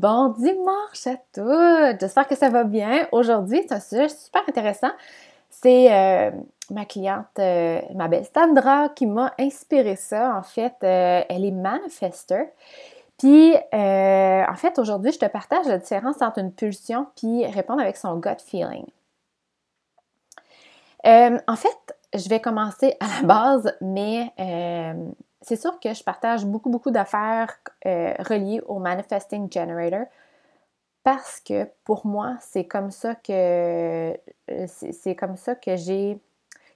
Bon dimanche à tous! J'espère que ça va bien. Aujourd'hui, c'est un sujet super intéressant. C'est euh, ma cliente, euh, ma belle Sandra, qui m'a inspiré ça. En fait, euh, elle est manifester. Puis, en fait, aujourd'hui, je te partage la différence entre une pulsion puis répondre avec son gut feeling. en fait, je vais commencer à la base, mais c'est sûr que je partage beaucoup, beaucoup d'affaires euh, reliées au Manifesting Generator parce que pour moi, c'est comme ça que euh, c'est comme ça que j'ai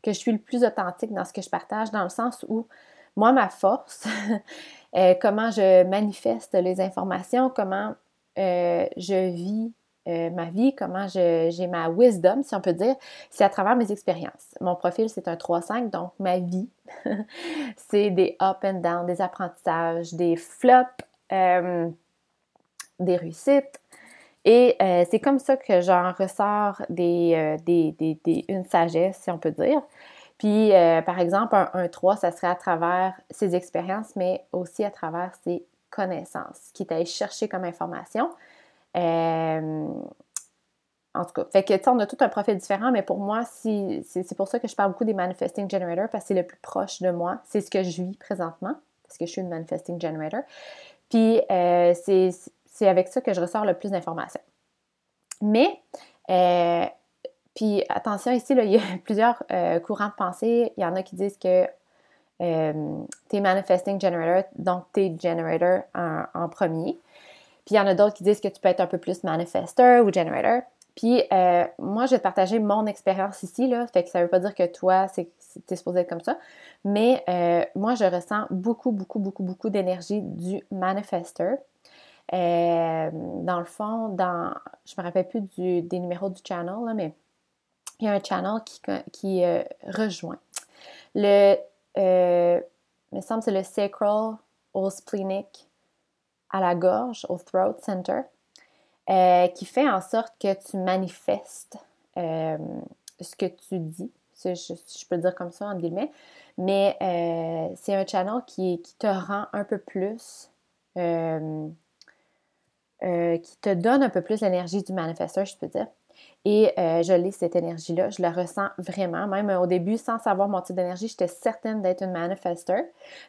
que je suis le plus authentique dans ce que je partage, dans le sens où moi, ma force, euh, comment je manifeste les informations, comment je vis euh, ma vie, comment j'ai ma wisdom, si on peut dire, c'est à travers mes expériences. Mon profil, c'est un 3-5, donc ma vie, c'est des up and down, des apprentissages, des flops, euh, des réussites. Et euh, c'est comme ça que j'en ressors des, une sagesse, si on peut dire. Puis, par exemple, un, un 3, ça serait à travers ses expériences, mais aussi à travers ses connaissances, qui est chercher comme information. Euh, en tout cas, fait que, on a tout un profil différent, mais pour moi, c'est pour ça que je parle beaucoup des Manifesting Generator, parce que c'est le plus proche de moi. C'est ce que je vis présentement, parce que je suis une Manifesting Generator. Puis, euh, c'est avec ça que je ressors le plus d'informations. Mais, euh, puis attention, ici, là, il y a plusieurs courants de pensée. Il y en a qui disent que tu es Manifesting Generator, donc tu es Generator en premier. Puis il y en a d'autres qui disent que tu peux être un peu plus manifester ou generator. Puis euh, moi, je vais te partager mon expérience ici, là. Fait que ça veut pas dire que toi, c'est es supposé être comme ça. Mais euh, moi, je ressens beaucoup, beaucoup, beaucoup, beaucoup d'énergie du manifester. Euh, dans le fond, dans, je me rappelle plus des numéros du channel, là, mais il y a un channel qui, qui rejoint. Le, il me semble que c'est le Sacral Splenic à la gorge, au throat center, euh, qui fait en sorte que tu manifestes euh, ce que tu dis. Je, je, peux dire comme ça, en guillemets. Mais euh, c'est un channel qui, qui, te rend un peu plus. qui te donne un peu plus l'énergie du manifesteur, je peux dire. Et euh, je l'ai, cette énergie-là. Je la ressens vraiment. Même au début, sans savoir mon type d'énergie, j'étais certaine d'être une manifester.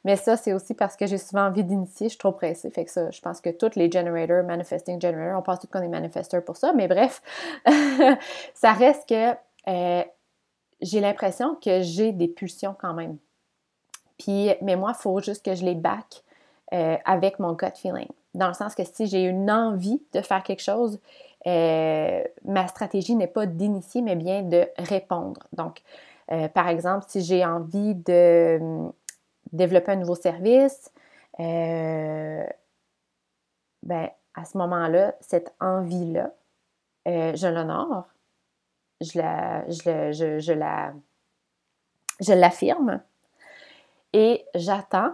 Mais ça, c'est aussi parce que j'ai souvent envie d'initier. Je suis trop pressée. Fait que ça, je pense que tous les generators, manifesting generators, on pense tout qu'on est manifesteur pour ça. Mais bref, ça reste que euh, j'ai l'impression que j'ai des pulsions quand même. Puis, mais moi, il faut juste que je les back euh, avec mon gut feeling. Dans le sens que si j'ai une envie de faire quelque chose, euh, ma stratégie n'est pas d'initier, mais bien de répondre. Donc, euh, par exemple, si j'ai envie de hum, développer un nouveau service, euh, ben, à ce moment-là, cette envie-là, je l'honore, je la, je, je la, je l'affirme et j'attends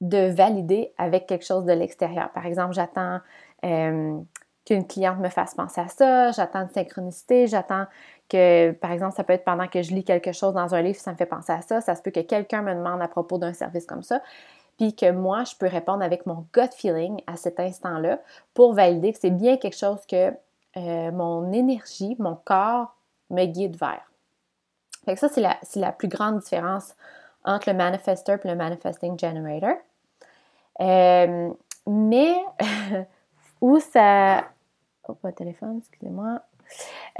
de valider avec quelque chose de l'extérieur. Par exemple, j'attends qu'une cliente me fasse penser à ça, j'attends une synchronicité, j'attends que, par exemple, ça peut être pendant que je lis quelque chose dans un livre, ça me fait penser à ça, ça se peut que quelqu'un me demande à propos d'un service comme ça, puis que moi, je peux répondre avec mon gut feeling à cet instant-là pour valider que c'est bien quelque chose que euh, mon énergie, mon corps me guide vers. Fait que ça, c'est la, la, plus grande différence entre le manifester et le manifesting generator. Euh, mais où ça, oh, pas téléphone, excusez-moi.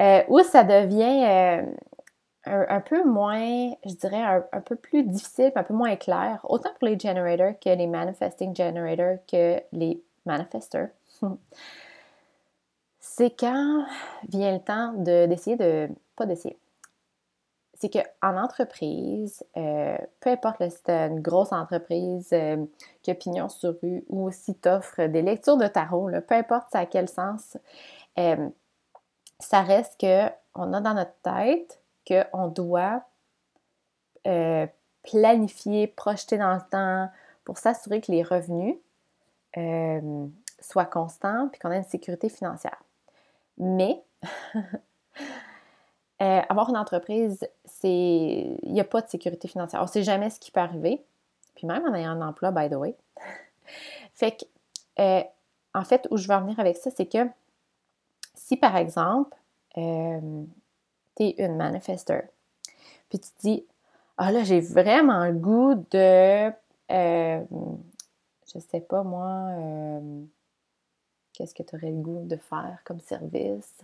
Euh, où ça devient euh, un, peu moins, je dirais, un, peu plus difficile, un peu moins clair, autant pour les generators que les manifesting generators que les manifestors. C'est quand vient le temps d'essayer de, pas d'essayer, c'est qu'en entreprise, euh, peu importe si tu une grosse entreprise euh, qui a pignon sur rue ou si tu offres des lectures de tarot, peu importe à quel sens, euh, ça reste qu'on a dans notre tête qu'on doit planifier, projeter dans le temps pour s'assurer que les revenus soient constants et qu'on ait une sécurité financière. Mais avoir une entreprise, Il n'y a pas de sécurité financière. On ne sait jamais ce qui peut arriver. Puis même en ayant un emploi, by the way. fait que euh, en fait, où je veux en venir avec ça, c'est que si par exemple, euh, tu es une manifesteur, puis tu te dis, ah là, j'ai vraiment le goût de, euh, je sais pas moi, euh, qu'est-ce que tu aurais le goût de faire comme service?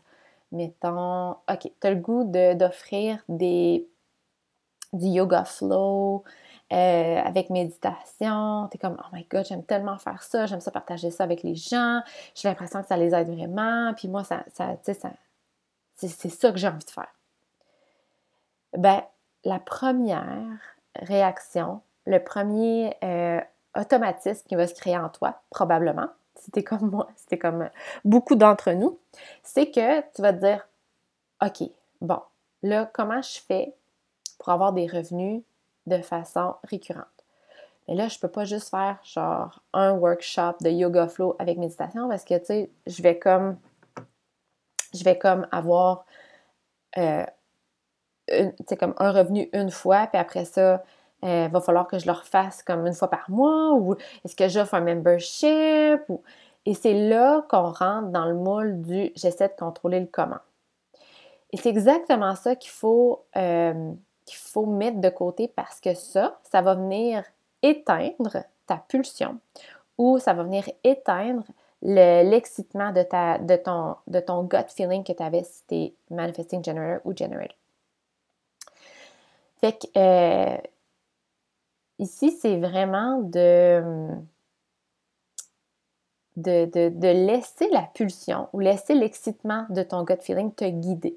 Mettons, ok, tu as le goût d'offrir des du yoga flow, euh, avec méditation. Tu es comme, oh my god, j'aime tellement faire ça, j'aime ça partager ça avec les gens, j'ai l'impression que ça les aide vraiment, puis moi, ça, ça, ça c'est ça que j'ai envie de faire. Ben, la première réaction, le premier euh, automatisme qui va se créer en toi, probablement, c'était comme moi, c'était comme beaucoup d'entre nous, c'est que tu vas te dire, OK, bon, là, comment je fais pour avoir des revenus de façon récurrente. Mais là, je peux pas juste faire genre un workshop de yoga flow avec méditation parce que tu sais, je vais comme je vais comme avoir euh, comme un revenu une fois, puis après ça, il euh, va falloir que je le refasse comme une fois par mois, ou est-ce que j'offre un membership? Et c'est là qu'on rentre dans le moule du j'essaie de contrôler le comment. Et c'est exactement ça qu'il faut euh, qu'il faut mettre de côté parce que ça, ça va venir éteindre ta pulsion ou ça va venir éteindre l'excitement de, ta, de, ton, de ton gut feeling que tu avais si tu es manifesting generator ou generator. Fait que euh, ici, c'est vraiment de, de, de, laisser la pulsion ou laisser l'excitement de ton gut feeling te guider.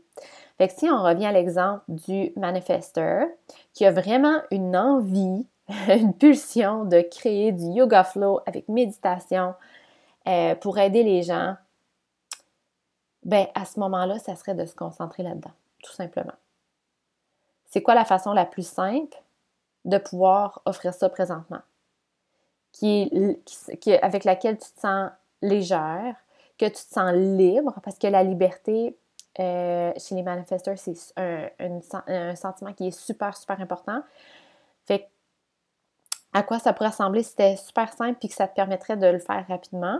Fait que si on revient à l'exemple du manifesteur qui a vraiment une envie, une pulsion de créer du yoga flow avec méditation euh, pour aider les gens, ben à ce moment-là, ça serait de se concentrer là-dedans, tout simplement. C'est quoi la façon la plus simple de pouvoir offrir ça présentement? Avec laquelle tu te sens légère, que tu te sens libre, parce que la liberté, euh, chez les manifesteurs, c'est un, sentiment qui est super, super important. Fait à quoi ça pourrait ressembler si c'était super simple et que ça te permettrait de le faire rapidement?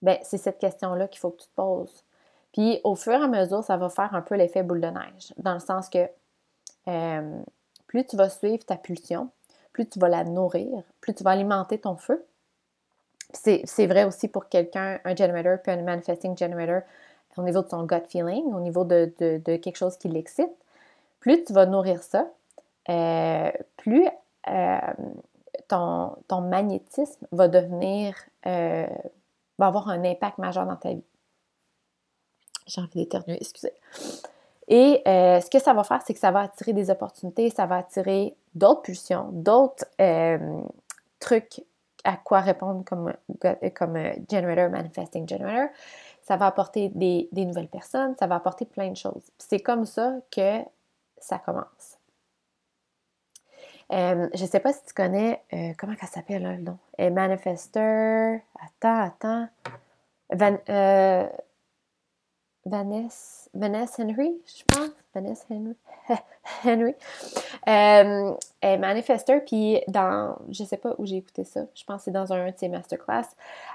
Ben, c'est cette question-là qu'il faut que tu te poses. Puis au fur et à mesure, ça va faire un peu l'effet boule de neige, dans le sens que euh, plus tu vas suivre ta pulsion, plus tu vas la nourrir, plus tu vas alimenter ton feu. C'est vrai aussi pour quelqu'un, un generator puis un manifesting generator, au niveau de son gut feeling, au niveau de, quelque chose qui l'excite, plus tu vas nourrir ça, euh, plus euh, ton, ton, magnétisme va devenir, euh, va avoir un impact majeur dans ta vie. J'ai envie d'éternuer, excusez. Et ce que ça va faire, c'est que ça va attirer des opportunités, ça va attirer d'autres pulsions, d'autres trucs à quoi répondre comme, comme generator, manifesting generator ça va apporter des, nouvelles personnes, ça va apporter plein de choses. C'est comme ça que ça commence. Euh, je ne sais pas si tu connais, euh, comment ça s'appelle le nom? Euh, Manifester, attends, attends. Van, Vanessa, Vanessa Henry, je pense. Vanessa Henry. Henry. Manifester, puis dans, je ne sais pas où j'ai écouté ça, je pense que c'est dans un de ses masterclass,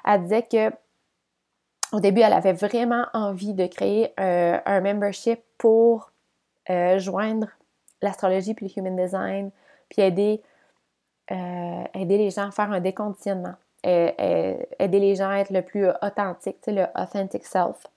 elle disait que au début, elle avait vraiment envie de créer euh, un membership pour euh, joindre l'astrologie puis le human design, puis aider, euh, aider les gens à faire un déconditionnement, aider les gens à être le plus authentique, tu sais, le authentic self.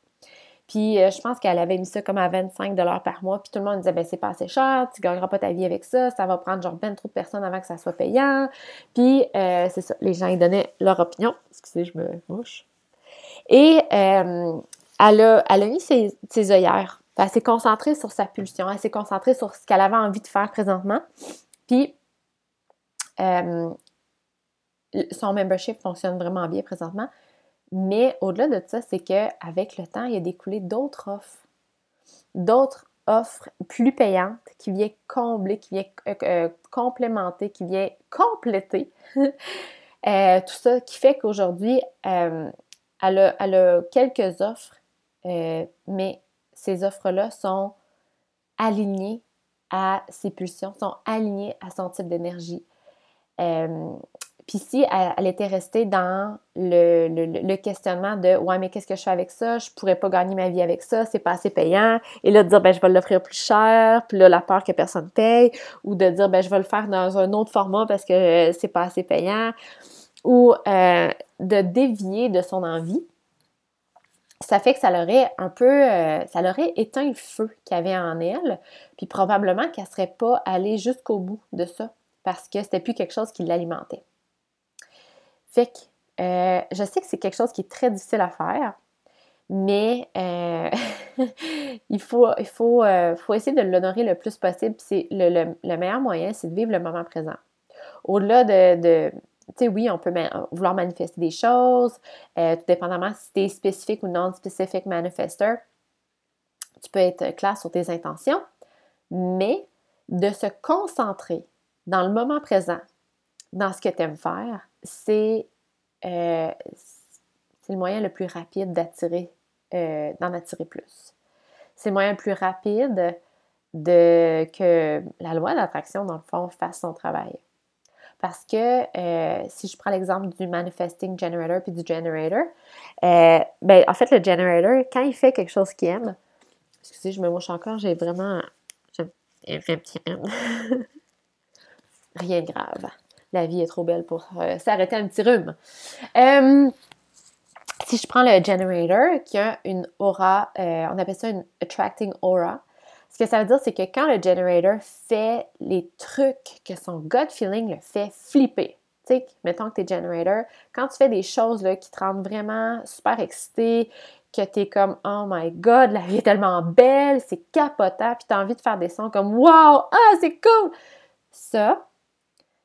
Puis je pense qu'elle avait mis ça comme à 25 par mois, puis tout le monde disait ben c'est pas assez cher, tu gagneras pas ta vie avec ça, ça va prendre genre 20 trop de personnes avant que ça soit payant. Puis c'est ça, les gens ils donnaient leur opinion. Excusez, je me mouche. Et euh, elle, a, elle, a, mis ses, œillères. Elle s'est concentrée sur sa pulsion. Elle s'est concentrée sur ce qu'elle avait envie de faire présentement. Puis, euh, son membership fonctionne vraiment bien présentement. Mais au-delà de ça, c'est qu'avec le temps, il a découlé d'autres offres. D'autres offres plus payantes qui viennent combler, qui viennent euh, complémenter, qui viennent compléter tout ça, qui fait qu'aujourd'hui, elle a, quelques offres, euh, mais ces offres-là sont alignées à ses pulsions, sont alignées à son type d'énergie. Euh, puis si elle, était restée dans le, questionnement de Ouais, mais qu'est-ce que je fais avec ça? Je pourrais pas gagner ma vie avec ça, c'est pas assez payant. Et là, de dire ben je vais l'offrir plus cher, puis là, la peur que personne paye, ou de dire ben je vais le faire dans un autre format parce que c'est pas assez payant, ou euh, de dévier de son envie, ça fait que ça l'aurait un peu, euh, ça l'aurait éteint le feu qu'il y avait en elle, puis probablement qu'elle serait pas allée jusqu'au bout de ça parce que c'était plus quelque chose qui l'alimentait. Fait que euh, je sais que c'est quelque chose qui est très difficile à faire, mais il, faut, il faut, faut, essayer de l'honorer le plus possible. C'est le, meilleur moyen, c'est de vivre le moment présent. Au-delà de tu sais, oui, on peut vouloir manifester des choses, euh, tout dépendamment si tu es spécifique ou non spécifique manifester. Tu peux être clair sur tes intentions, mais de se concentrer dans le moment présent, dans ce que tu aimes faire, c'est euh, le moyen le plus rapide d'attirer, euh, d'en attirer plus. C'est le moyen le plus rapide de que la loi d'attraction, dans le fond, fasse son travail. Parce que euh, si je prends l'exemple du manifesting generator puis du generator, euh, ben, en fait, le generator, quand il fait quelque chose qu'il aime, excusez, je me mouche encore, j'ai vraiment. Rien de grave. La vie est trop belle pour euh, s'arrêter un petit rhume. si je prends le generator qui a une aura, on appelle ça une attracting aura, ce que ça veut dire, c'est que quand le generator fait les trucs que son gut feeling le fait flipper, tu sais, mettons que tu es generator, quand tu fais des choses là, qui te rendent vraiment super excité, que tu es comme Oh my god, la vie est tellement belle, c'est capotant, puis tu as envie de faire des sons comme Wow, ah, c'est cool! Ça,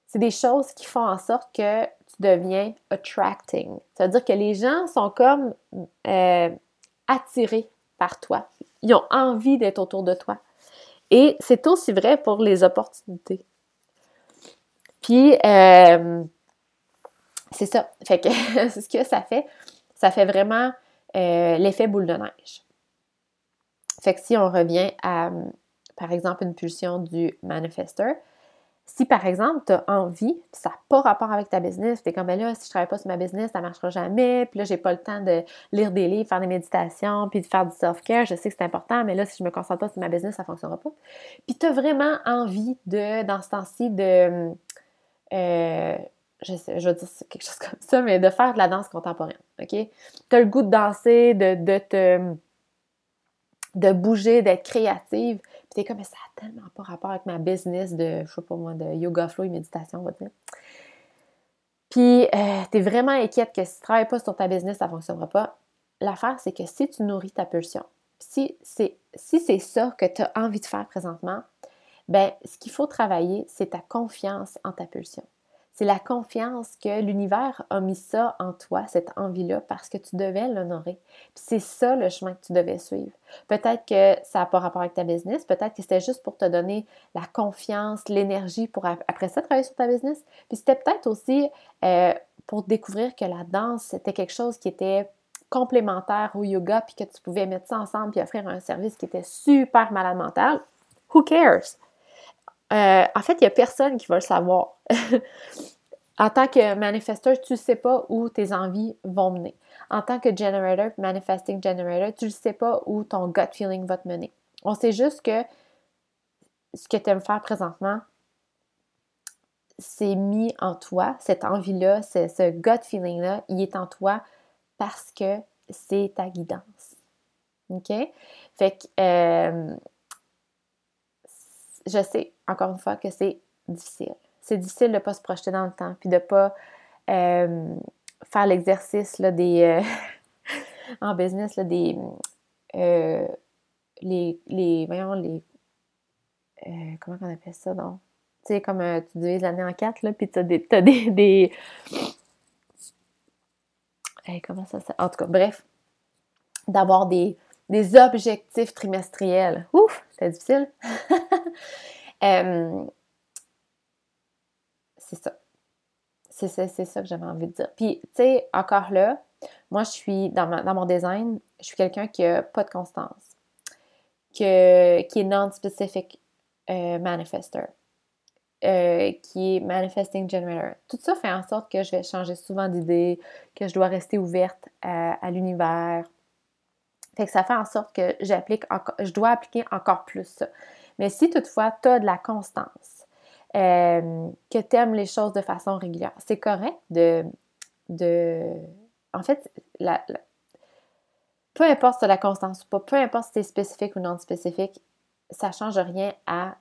c'est des choses qui font en sorte que tu deviens attracting. Ça veut dire que les gens sont comme euh, attirés par toi. Ils ont envie d'être autour de toi. Et c'est aussi vrai pour les opportunités. Puis, euh, c'est ça. Fait que c'est ce que ça fait. Ça fait vraiment euh, l'effet boule de neige. Fait que si on revient à, par exemple, une pulsion du manifester, si par exemple, tu as envie, ça n'a pas rapport avec ta business, tu es comme, ben là, si je ne travaille pas sur ma business, ça ne marchera jamais, puis là, j'ai pas le temps de lire des livres, faire des méditations, puis de faire du self-care, je sais que c'est important, mais là, si je ne me concentre pas sur ma business, ça ne fonctionnera pas. Puis tu vraiment envie de, dans ce temps-ci, de, euh, je, sais, je veux dire quelque chose comme ça, mais de faire de la danse contemporaine, OK? Tu as le goût de danser, de, de te de bouger, d'être créative. Puis t'es comme, mais ça a tellement pas rapport avec ma business de, je sais pas moi, de yoga flow et méditation, on va dire. Puis euh, t'es vraiment inquiète que si tu travailles pas sur ta business, ça fonctionnera pas. L'affaire, c'est que si tu nourris ta pulsion, si c'est si c'est ça que tu as envie de faire présentement, ben ce qu'il faut travailler, c'est ta confiance en ta pulsion. C'est la confiance que l'univers a mis ça en toi, cette envie-là, parce que tu devais l'honorer. c'est ça le chemin que tu devais suivre. Peut-être que ça n'a pas rapport avec ta business, peut-être que c'était juste pour te donner la confiance, l'énergie pour après ça travailler sur ta business. Puis c'était peut-être aussi euh, pour découvrir que la danse, c'était quelque chose qui était complémentaire au yoga, puis que tu pouvais mettre ça ensemble puis offrir un service qui était super malade mental. Who cares? Euh, en fait, il n'y a personne qui va le savoir. en tant que manifesteur, tu ne sais pas où tes envies vont mener. En tant que generator, manifesting generator, tu ne sais pas où ton gut feeling va te mener. On sait juste que ce que tu aimes faire présentement, c'est mis en toi, cette envie-là, ce, gut feeling-là, il est en toi parce que c'est ta guidance. OK? Fait que euh, je sais, encore une fois, que c'est difficile. C'est difficile de ne pas se projeter dans le temps, puis de ne pas euh, faire l'exercice des euh, en business, là, des euh, les, les, voyons, les comment on appelle ça, donc? Tu sais, comme tu divises l'année en quatre, là, puis tu as des, des, des... comment ça, ça En tout cas, bref, d'avoir des, des objectifs trimestriels. Ouf, c'était difficile. Euh, c'est ça. C'est ça que j'avais envie de dire. Puis, tu sais, encore là, moi, je suis, dans, mon design, je suis quelqu'un qui n'a pas de constance, qui est non-specific euh, manifester. euh, qui est Manifesting Generator. Tout ça fait en sorte que je vais changer souvent d'idée, que je dois rester ouverte à, l'univers. Fait que ça fait en sorte que j'applique je dois appliquer encore plus ça. Mais si toutefois tu as de la constance, euh, que tu aimes les choses de façon régulière, c'est correct de, de. En fait, la, peu importe si la constance ou pas, peu importe si c'est spécifique ou non spécifique, ça ne change rien à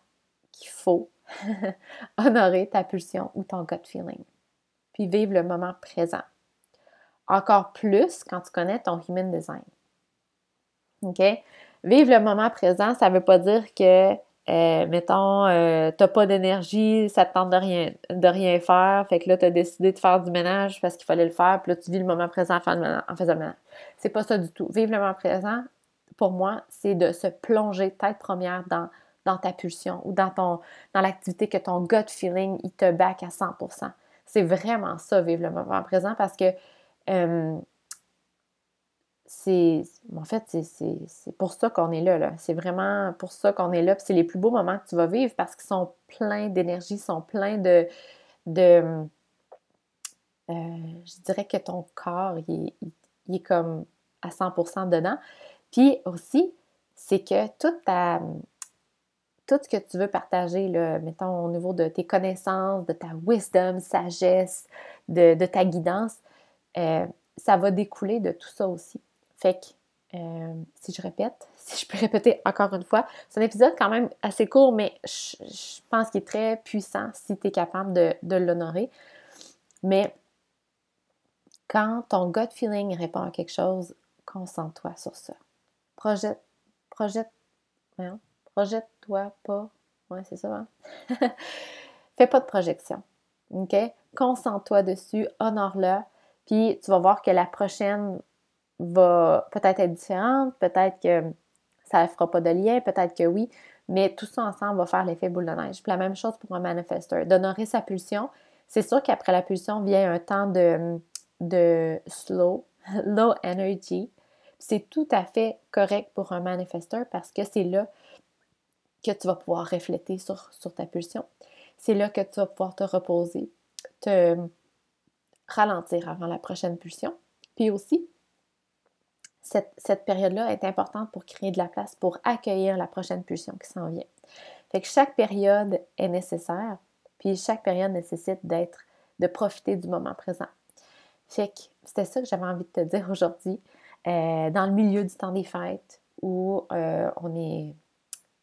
qu'il faut honorer ta pulsion ou ton gut feeling. Puis vivre le moment présent. Encore plus quand tu connais ton human design. OK? Vivre le moment présent, ça ne veut pas dire que euh, mettons, euh, t'as pas d'énergie, ça te tente de rien, de rien faire, fait que là, tu as décidé de faire du ménage parce qu'il fallait le faire, puis là, tu vis le moment présent en faisant le ménage. C'est pas ça du tout. Vivre le moment présent, pour moi, c'est de se plonger tête première dans, dans ta pulsion ou dans, ton, dans l'activité que ton gut feeling, il te back à 100%. C'est vraiment ça, vivre le moment présent, parce que euh, c'est en fait c'est pour ça qu'on est là, là. c'est vraiment pour ça qu'on est là c'est les plus beaux moments que tu vas vivre parce qu'ils sont pleins d'énergie sont pleins de euh, je dirais que ton corps il, est comme à 100% dedans puis aussi c'est que toute ta tout ce que tu veux partager, mettons au niveau de tes connaissances, de ta wisdom, sagesse, de, ta guidance, euh, ça va découler de tout ça aussi. Fait que, euh, si je répète, si je peux répéter encore une fois, c'est un épisode quand même assez court, mais je, pense qu'il est très puissant si tu es capable de, l'honorer. Mais quand ton gut feeling répond à quelque chose, concentre-toi sur ça. Projette, projette, projette-toi pas. Ouais, c'est ça, hein? Fais pas de projection. OK? Concentre-toi dessus, honore-le, puis tu vas voir que la prochaine va peut-être être différente, peut-être que ça ne fera pas de lien, peut-être que oui, mais tout ça ensemble va faire l'effet boule de neige. Puis la même chose pour un manifesteur, d'honorer sa pulsion. C'est sûr qu'après la pulsion vient un temps de, de slow, low energy. C'est tout à fait correct pour un manifesteur parce que c'est là que tu vas pouvoir refléter sur, sur ta pulsion. C'est là que tu vas pouvoir te reposer, te ralentir avant la prochaine pulsion. Puis aussi, cette, période-là est importante pour créer de la place, pour accueillir la prochaine pulsion qui s'en vient. Fait que chaque période est nécessaire, puis chaque période nécessite d'être, de profiter du moment présent. Fait que c'était ça que j'avais envie de te dire aujourd'hui. Euh, dans le milieu du temps des fêtes, où euh, on est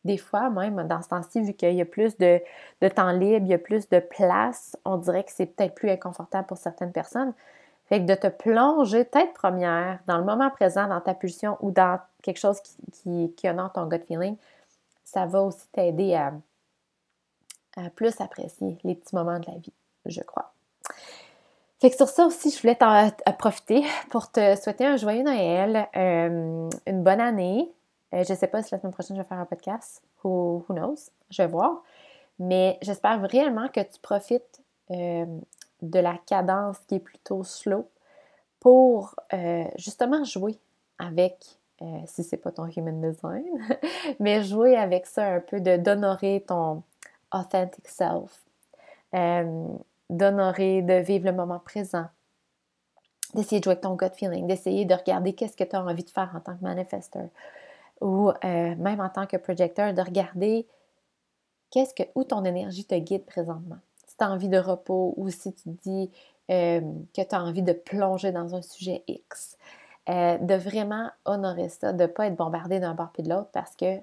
des fois, même dans ce temps-ci, vu qu'il y a plus de, de, temps libre, il y a plus de place, on dirait que c'est peut-être plus inconfortable pour certaines personnes. Fait que de te plonger tête première dans le moment présent, dans ta pulsion ou dans quelque chose qui, qui, honore ton gut feeling, ça va aussi t'aider à, plus apprécier les petits moments de la vie, je crois. Fait que sur ça aussi, je voulais t'en profiter pour te souhaiter un joyeux Noël, euh, une bonne année. Euh, je ne sais pas si la semaine prochaine je vais faire un podcast. Who, knows? Je vais voir. Mais j'espère réellement que tu profites euh, de la cadence qui est plutôt slow pour euh, justement jouer avec, euh, si c'est pas ton human design, mais jouer avec ça un peu, de d'honorer ton authentic self, euh, d'honorer, de vivre le moment présent, d'essayer de jouer avec ton gut feeling, d'essayer de regarder qu'est-ce que tu as envie de faire en tant que manifesteur ou même en tant que projecteur, de regarder qu'est-ce que, où ton énergie te guide présentement envie de repos ou si tu dis euh, que tu as envie de plonger dans un sujet X. Euh, de vraiment honorer ça, de ne pas être bombardé d'un bord puis de l'autre parce que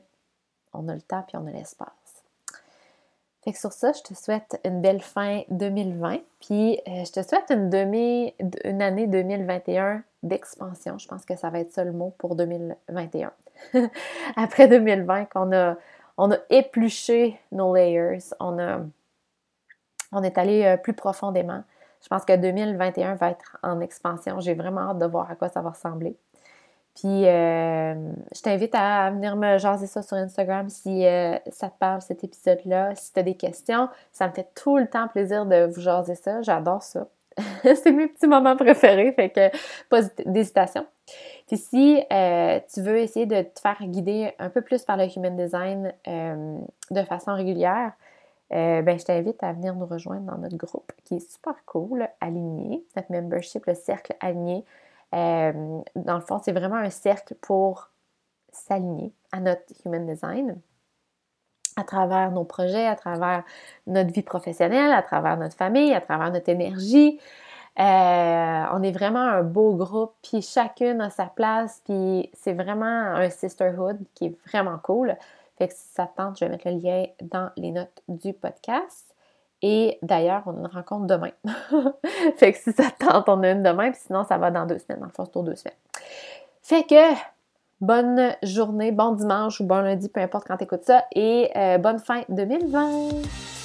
on a le temps puis on a l'espace. Fait que sur ça, je te souhaite une belle fin 2020, puis euh, je te souhaite une, demi, une année 2021 d'expansion. Je pense que ça va être ça le mot pour 2021. Après 2020, qu'on a, on a épluché nos layers, on a on est allé euh, plus profondément. Je pense que 2021 va être en expansion. J'ai vraiment hâte de voir à quoi ça va ressembler. Puis, euh, je t'invite à venir me jaser ça sur Instagram si euh, ça te parle, cet épisode-là. Si tu as des questions, ça me fait tout le temps plaisir de vous jaser ça. J'adore ça. C'est mes petits moments préférés, fait que pas d'hésitation. Puis si tu veux essayer de te faire guider un peu plus par le Human Design de façon régulière, euh, ben, je t'invite à venir nous rejoindre dans notre groupe qui est super cool, Aligné, notre membership, le cercle Aligné. Euh, dans le fond, c'est vraiment un cercle pour s'aligner à notre human design à travers nos projets, à travers notre vie professionnelle, à travers notre famille, à travers notre énergie. Euh, on est vraiment un beau groupe, puis chacune a sa place, puis c'est vraiment un sisterhood qui est vraiment cool. Fait que si ça tente, je vais mettre le lien dans les notes du podcast. Et d'ailleurs, on a une rencontre demain. fait que si ça tente, on a une demain, puis sinon, ça va dans deux semaines. En c'est deux semaines. Fait que bonne journée, bon dimanche ou bon lundi, peu importe quand tu écoutes ça, et euh, bonne fin 2020!